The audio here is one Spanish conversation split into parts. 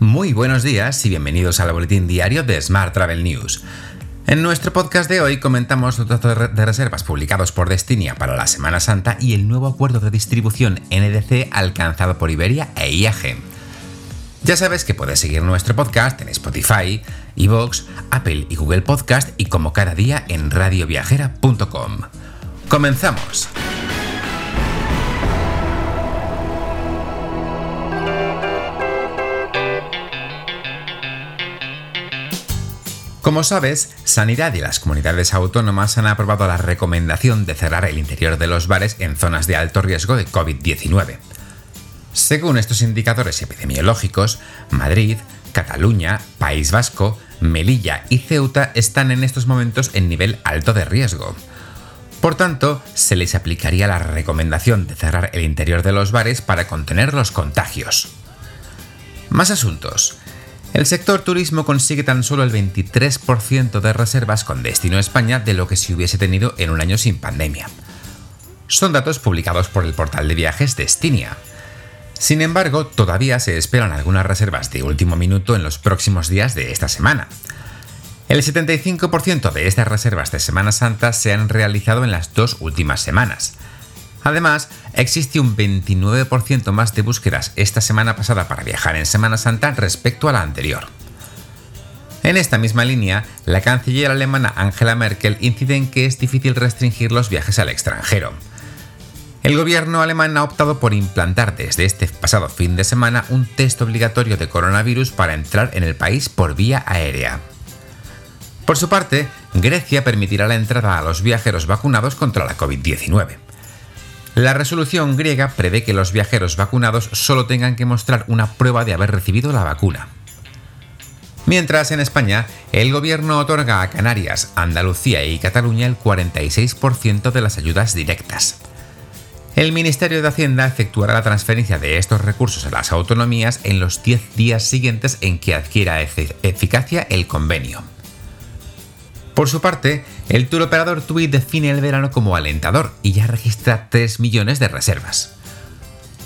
Muy buenos días y bienvenidos al boletín diario de Smart Travel News. En nuestro podcast de hoy comentamos los datos de reservas publicados por Destinia para la Semana Santa y el nuevo acuerdo de distribución NDC alcanzado por Iberia e IAG. Ya sabes que puedes seguir nuestro podcast en Spotify, Evox, Apple y Google Podcast y como cada día en radioviajera.com. ¡Comenzamos! Como sabes, Sanidad y las comunidades autónomas han aprobado la recomendación de cerrar el interior de los bares en zonas de alto riesgo de COVID-19. Según estos indicadores epidemiológicos, Madrid, Cataluña, País Vasco, Melilla y Ceuta están en estos momentos en nivel alto de riesgo. Por tanto, se les aplicaría la recomendación de cerrar el interior de los bares para contener los contagios. Más asuntos. El sector turismo consigue tan solo el 23% de reservas con destino a España de lo que se hubiese tenido en un año sin pandemia. Son datos publicados por el portal de viajes Destinia. Sin embargo, todavía se esperan algunas reservas de último minuto en los próximos días de esta semana. El 75% de estas reservas de Semana Santa se han realizado en las dos últimas semanas, Además, existe un 29% más de búsquedas esta semana pasada para viajar en Semana Santa respecto a la anterior. En esta misma línea, la canciller alemana Angela Merkel incide en que es difícil restringir los viajes al extranjero. El gobierno alemán ha optado por implantar desde este pasado fin de semana un test obligatorio de coronavirus para entrar en el país por vía aérea. Por su parte, Grecia permitirá la entrada a los viajeros vacunados contra la COVID-19. La resolución griega prevé que los viajeros vacunados solo tengan que mostrar una prueba de haber recibido la vacuna. Mientras en España, el gobierno otorga a Canarias, Andalucía y Cataluña el 46% de las ayudas directas. El Ministerio de Hacienda efectuará la transferencia de estos recursos a las autonomías en los 10 días siguientes en que adquiera eficacia el convenio. Por su parte, el tour operador TUI define el verano como alentador y ya registra 3 millones de reservas.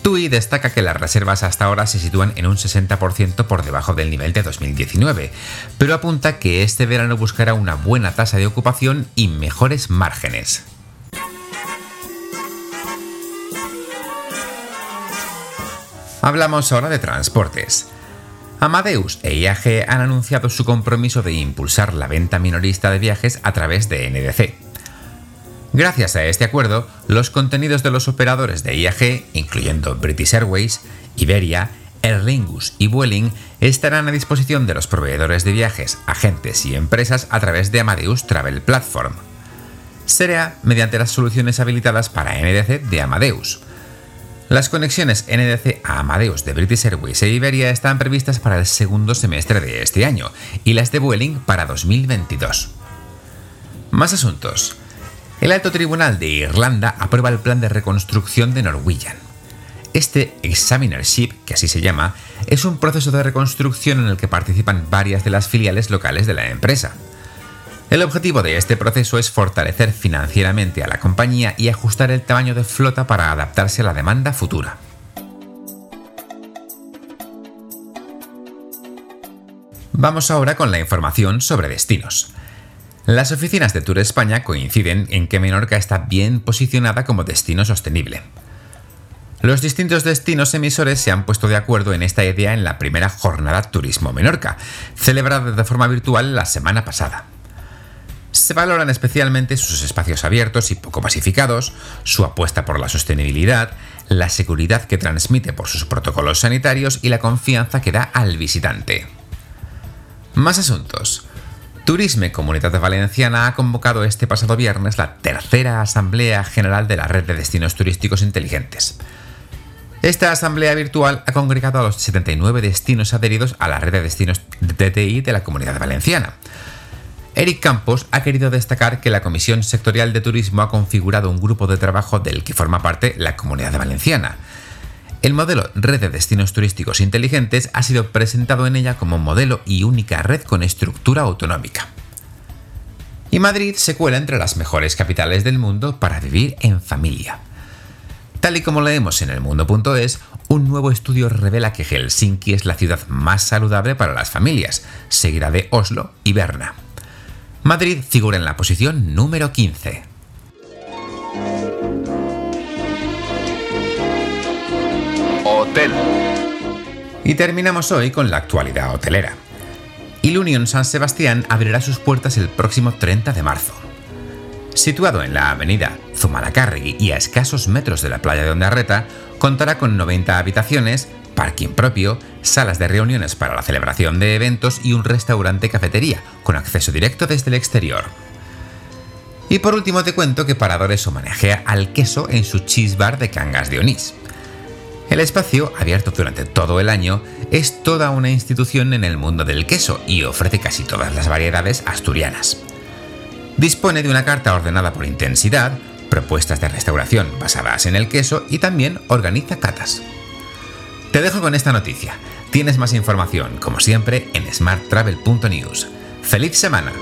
TUI destaca que las reservas hasta ahora se sitúan en un 60% por debajo del nivel de 2019, pero apunta que este verano buscará una buena tasa de ocupación y mejores márgenes. Hablamos ahora de transportes. Amadeus e IAG han anunciado su compromiso de impulsar la venta minorista de viajes a través de NDC. Gracias a este acuerdo, los contenidos de los operadores de IAG, incluyendo British Airways, Iberia, Aer Lingus y Vueling, estarán a disposición de los proveedores de viajes, agentes y empresas a través de Amadeus Travel Platform. Será mediante las soluciones habilitadas para NDC de Amadeus, las conexiones NDC a Amadeus de British Airways e Iberia están previstas para el segundo semestre de este año y las de Vueling para 2022. Más asuntos. El Alto Tribunal de Irlanda aprueba el plan de reconstrucción de Norwegian. Este Examinership, que así se llama, es un proceso de reconstrucción en el que participan varias de las filiales locales de la empresa. El objetivo de este proceso es fortalecer financieramente a la compañía y ajustar el tamaño de flota para adaptarse a la demanda futura. Vamos ahora con la información sobre destinos. Las oficinas de Tour España coinciden en que Menorca está bien posicionada como destino sostenible. Los distintos destinos emisores se han puesto de acuerdo en esta idea en la primera jornada Turismo Menorca, celebrada de forma virtual la semana pasada. Se valoran especialmente sus espacios abiertos y poco masificados, su apuesta por la sostenibilidad, la seguridad que transmite por sus protocolos sanitarios y la confianza que da al visitante. Más asuntos. Turisme Comunidad Valenciana ha convocado este pasado viernes la tercera Asamblea General de la Red de Destinos Turísticos Inteligentes. Esta asamblea virtual ha congregado a los 79 destinos adheridos a la red de destinos DTI de la Comunidad Valenciana Eric Campos ha querido destacar que la Comisión Sectorial de Turismo ha configurado un grupo de trabajo del que forma parte la Comunidad Valenciana. El modelo Red de Destinos Turísticos Inteligentes ha sido presentado en ella como modelo y única red con estructura autonómica. Y Madrid se cuela entre las mejores capitales del mundo para vivir en familia. Tal y como leemos en el mundo.es, un nuevo estudio revela que Helsinki es la ciudad más saludable para las familias, seguida de Oslo y Berna. Madrid figura en la posición número 15. Hotel. Y terminamos hoy con la actualidad hotelera. Ilunion San Sebastián abrirá sus puertas el próximo 30 de marzo. Situado en la avenida Zumalacárregui y a escasos metros de la playa de Ondarreta, contará con 90 habitaciones, parking propio, salas de reuniones para la celebración de eventos y un restaurante-cafetería, con acceso directo desde el exterior. Y por último te cuento que Paradores homenajea al queso en su cheese bar de Cangas de Onís. El espacio, abierto durante todo el año, es toda una institución en el mundo del queso y ofrece casi todas las variedades asturianas. Dispone de una carta ordenada por intensidad, propuestas de restauración basadas en el queso y también organiza catas. Te dejo con esta noticia. Tienes más información, como siempre, en smarttravel.news. ¡Feliz semana!